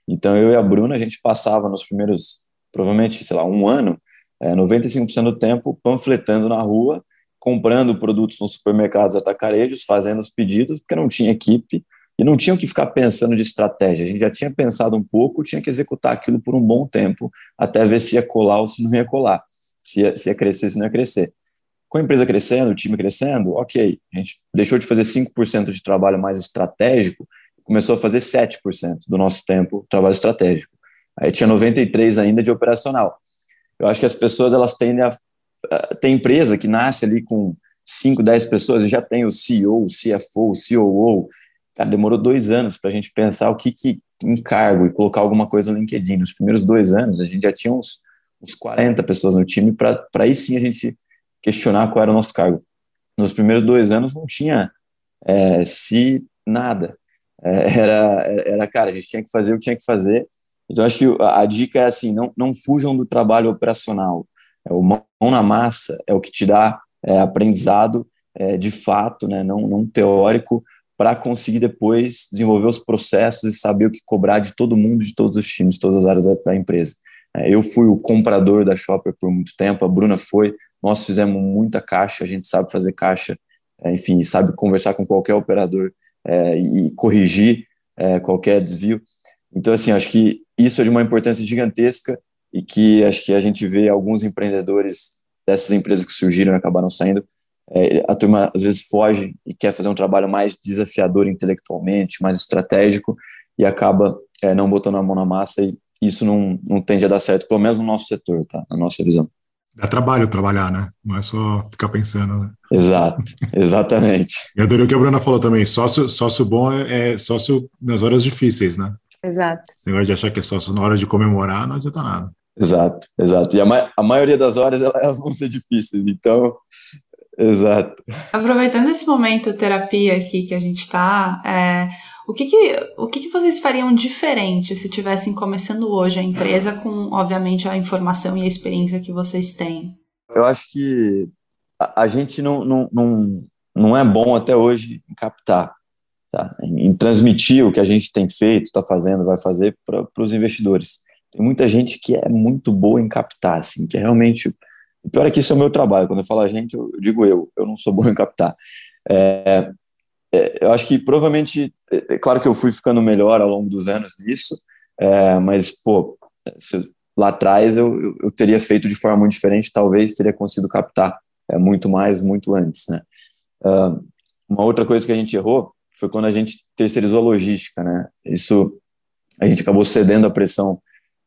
Então, eu e a Bruna, a gente passava nos primeiros, provavelmente, sei lá, um ano, é, 95% do tempo panfletando na rua, comprando produtos nos supermercados atacarejos, fazendo os pedidos, porque não tinha equipe e não tinham que ficar pensando de estratégia. A gente já tinha pensado um pouco, tinha que executar aquilo por um bom tempo, até ver se ia colar ou se não ia colar, se ia, se ia crescer, se não ia crescer. Com a empresa crescendo, o time crescendo, ok, a gente deixou de fazer 5% de trabalho mais estratégico, começou a fazer 7% do nosso tempo trabalho estratégico. Aí tinha 93 ainda de operacional. Eu acho que as pessoas elas tendem a tem empresa que nasce ali com 5, 10 pessoas e já tem o CEO, o CFO, o COO. Cara, demorou dois anos para a gente pensar o que, que encargo e colocar alguma coisa no LinkedIn. Nos primeiros dois anos, a gente já tinha uns, uns 40 pessoas no time para aí sim a gente questionar qual era o nosso cargo. Nos primeiros dois anos não tinha é, se nada. É, era, era, cara, a gente tinha que fazer o que tinha que fazer. Então, acho que a, a dica é assim: não, não fujam do trabalho operacional. É, o mão na massa é o que te dá é, aprendizado é, de fato, né, não, não teórico, para conseguir depois desenvolver os processos e saber o que cobrar de todo mundo, de todos os times, de todas as áreas da, da empresa. É, eu fui o comprador da Shopper por muito tempo, a Bruna foi, nós fizemos muita caixa, a gente sabe fazer caixa, é, enfim, sabe conversar com qualquer operador é, e corrigir é, qualquer desvio. Então, assim, acho que isso é de uma importância gigantesca e que acho que a gente vê alguns empreendedores dessas empresas que surgiram e acabaram saindo, é, a turma às vezes foge e quer fazer um trabalho mais desafiador intelectualmente, mais estratégico e acaba é, não botando a mão na massa e isso não, não tende a dar certo, pelo menos no nosso setor, tá? Na nossa visão. Dá trabalho trabalhar, né? Não é só ficar pensando, né? Exato, exatamente. e adorei o que a Bruna falou também, sócio, sócio bom é, é sócio nas horas difíceis, né? Exato. Esse negócio de achar que é sócio na hora de comemorar não adianta nada. Exato, exato. E a, ma a maioria das horas elas vão ser difíceis, então Exato. Aproveitando esse momento terapia aqui que a gente está, é, o, que, que, o que, que vocês fariam diferente se tivessem começando hoje a empresa com, obviamente, a informação e a experiência que vocês têm? Eu acho que a, a gente não, não, não, não é bom até hoje em captar, tá? em, em transmitir o que a gente tem feito, está fazendo, vai fazer para os investidores. Tem muita gente que é muito boa em captar, assim, que é realmente o pior é que isso é o meu trabalho. Quando eu falo a gente, eu digo eu. Eu não sou bom em captar. É, é, eu acho que provavelmente, é, é, claro que eu fui ficando melhor ao longo dos anos nisso, é, mas, pô, se, lá atrás eu, eu, eu, teria feito de forma muito diferente, talvez teria conseguido captar é, muito mais, muito antes, né? Uh, uma outra coisa que a gente errou foi quando a gente terceirizou a logística, né? Isso, a gente acabou cedendo a pressão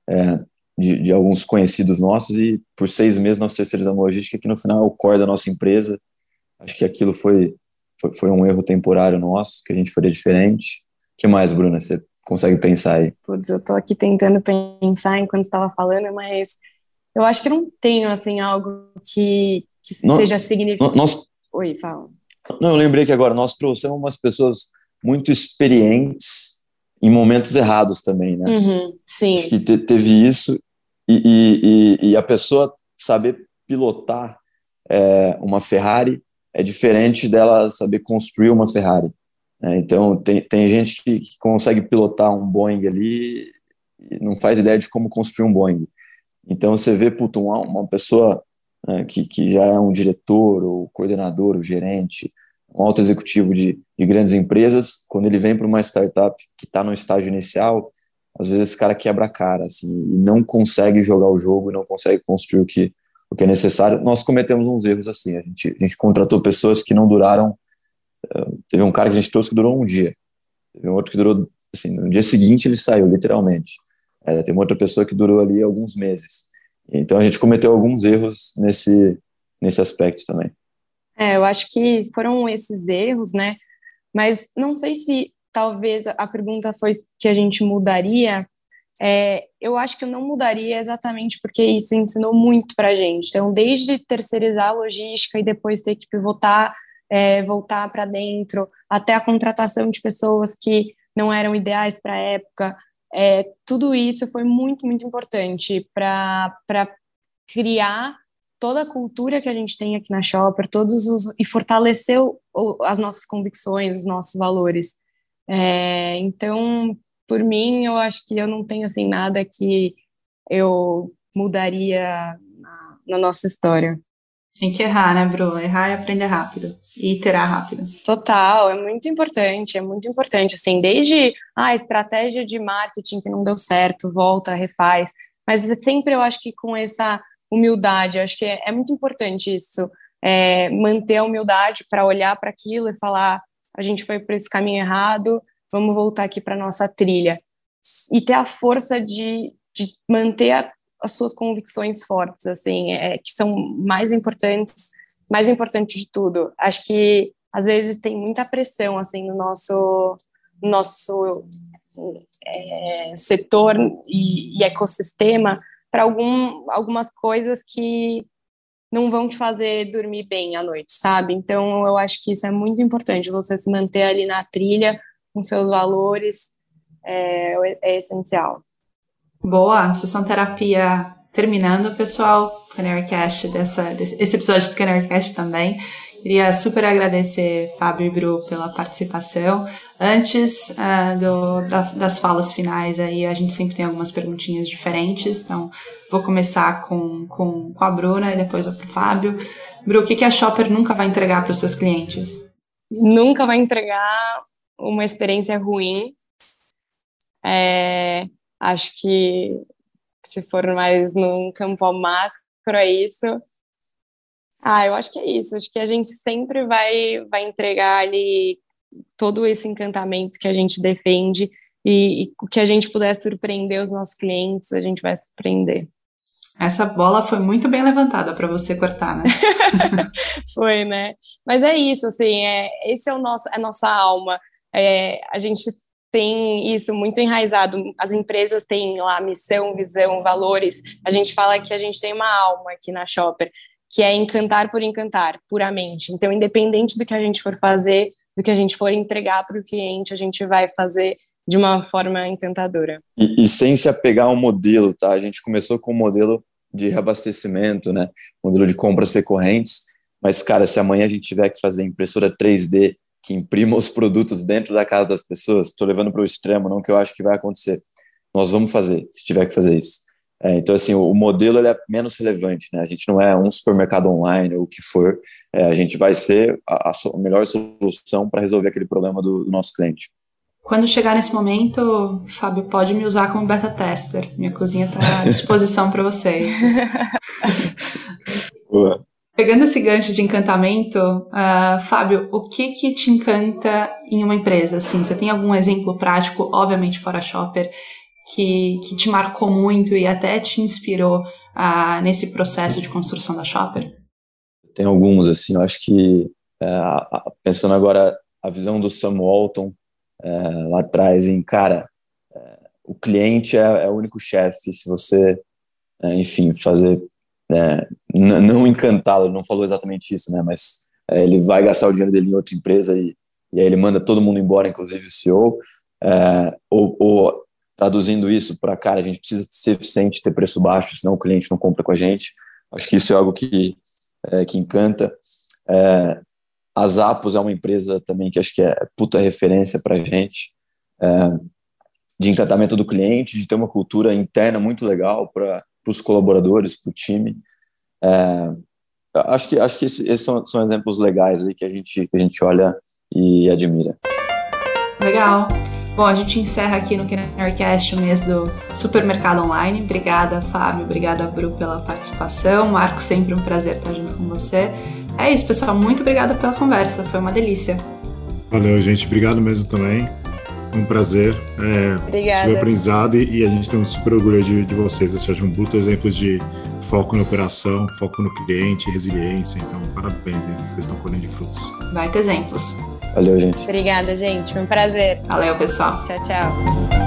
é, de, de, alguns conhecidos nossos e por seis meses nós terceirizamos logística que no final é o core da nossa empresa. Acho que aquilo foi, foi, foi um erro temporário nosso, que a gente faria diferente. Que mais, Bruna, você consegue pensar aí? Putz, eu tô aqui tentando pensar enquanto estava falando, mas eu acho que não tenho, assim, algo que, que não, seja significativo. Nós, Oi, fala. Não, eu lembrei que agora nós trouxemos umas pessoas muito experientes em momentos errados também, né? Uhum, sim. Acho que te, teve isso e, e, e, a pessoa saber pilotar é, uma Ferrari é diferente dela saber construir uma Ferrari. Né? Então, tem, tem gente que, consegue pilotar um Boeing ali e não faz ideia de como construir um Boeing. Então, você vê, puto, uma, uma pessoa né, que, que já é um diretor, ou coordenador, ou gerente, um alto executivo de, de grandes empresas, quando ele vem para uma startup que está no estágio inicial, às vezes esse cara quebra a cara, assim, e não consegue jogar o jogo, não consegue construir o que, o que é necessário. Nós cometemos uns erros assim, a gente, a gente contratou pessoas que não duraram, uh, teve um cara que a gente trouxe que durou um dia, teve um outro que durou, assim, no dia seguinte ele saiu, literalmente. É, tem uma outra pessoa que durou ali alguns meses. Então a gente cometeu alguns erros nesse, nesse aspecto também. É, eu acho que foram esses erros, né? Mas não sei se talvez a pergunta foi que a gente mudaria. É, eu acho que eu não mudaria exatamente porque isso ensinou muito para a gente. Então, desde terceirizar a logística e depois ter que pivotar, é, voltar para dentro, até a contratação de pessoas que não eram ideais para a época, é, tudo isso foi muito, muito importante para criar toda a cultura que a gente tem aqui na Shopper, todos os e fortaleceu as nossas convicções, os nossos valores. É, então, por mim, eu acho que eu não tenho assim nada que eu mudaria na, na nossa história. Tem que errar, né, Bru? Errar e aprender rápido. E iterar rápido. Total, é muito importante, é muito importante. Assim, desde a ah, estratégia de marketing que não deu certo, volta, refaz. Mas sempre eu acho que com essa humildade. Acho que é, é muito importante isso, é, manter a humildade para olhar para aquilo e falar: a gente foi por esse caminho errado, vamos voltar aqui para nossa trilha. E ter a força de, de manter a, as suas convicções fortes, assim, é, que são mais importantes, mais importante de tudo. Acho que às vezes tem muita pressão assim no nosso nosso é, setor e, e ecossistema para algum, algumas coisas que não vão te fazer dormir bem à noite, sabe? Então, eu acho que isso é muito importante, você se manter ali na trilha com seus valores, é, é essencial. Boa, sessão terapia terminando, pessoal. Canarycast, dessa, desse, esse episódio do Canarycast também. Queria super agradecer Fábio e Bru pela participação. Antes uh, do, da, das falas finais, aí a gente sempre tem algumas perguntinhas diferentes, então vou começar com, com, com a Bruna e depois vou para o Fábio. Bru, o que, que a Shopper nunca vai entregar para os seus clientes? Nunca vai entregar uma experiência ruim. É, acho que se for mais num campo macro, é isso. Ah, eu acho que é isso. Acho que a gente sempre vai, vai entregar ali todo esse encantamento que a gente defende e, e o que a gente puder surpreender os nossos clientes, a gente vai surpreender. Essa bola foi muito bem levantada para você cortar, né? foi, né? Mas é isso, assim, é, esse é o nosso, a nossa alma. É, a gente tem isso muito enraizado. As empresas têm lá missão, visão, valores. A gente fala que a gente tem uma alma aqui na Shopper, que é encantar por encantar, puramente. Então, independente do que a gente for fazer, do que a gente for entregar para o cliente, a gente vai fazer de uma forma encantadora. E, e, sem se apegar ao modelo, tá? A gente começou com o modelo de reabastecimento, né? Modelo de compras recorrentes. Mas, cara, se amanhã a gente tiver que fazer impressora 3D que imprima os produtos dentro da casa das pessoas, estou levando para o extremo, não que eu acho que vai acontecer. Nós vamos fazer, se tiver que fazer isso. É, então, assim, o, modelo ele é menos relevante, né? A gente não é um supermercado online ou o que for, é, a gente vai ser a, a melhor solução para resolver aquele problema do, do nosso cliente. Quando chegar nesse momento, Fábio, pode me usar como beta tester. Minha cozinha está à disposição para vocês. Boa. Pegando esse gancho de encantamento, uh, Fábio, o que que te encanta em uma empresa? Assim, você tem algum exemplo prático, obviamente fora shopper, que, que te marcou muito e até te inspirou uh, nesse processo de construção da shopper? Tem alguns, assim, eu acho que uh, pensando agora a visão do Sam Walton uh, lá atrás, em cara, o cliente é, é o único chefe. Se você, enfim, fazer né, não encantá-lo, não falou exatamente isso, né, mas é, ele vai gastar o dinheiro dele em outra empresa e, e aí ele manda todo mundo embora, inclusive o CEO, é, ou, ou, traduzindo isso para, cara, a gente precisa ser eficiente, ter preço baixo, senão o cliente não compra com a gente. Acho que isso é algo que, é, que encanta. É, a Zappos é uma empresa também que acho que é puta referência para a gente, é, de encantamento do cliente, de ter uma cultura interna muito legal para para os colaboradores, para o time. É, acho que acho que esses são, são exemplos legais aí que a gente que a gente olha e admira. Legal. Bom, a gente encerra aqui no Canarycast o mês do supermercado online. Obrigada, Fábio. Obrigada, Bru, pela participação. Marco, sempre um prazer estar junto com você. É isso, pessoal. Muito obrigada pela conversa. Foi uma delícia. Valeu, gente. Obrigado mesmo também um prazer. É, Obrigada. Super aprendizado e, e, a gente tem um super orgulho de, de vocês. Vocês são um bruto exemplo de foco na operação, foco no cliente, resiliência. Então, parabéns, hein? vocês estão colhendo de frutos. Vai ter exemplos. Valeu, gente. Obrigada, gente. Foi um prazer. Valeu, pessoal. Tchau, tchau.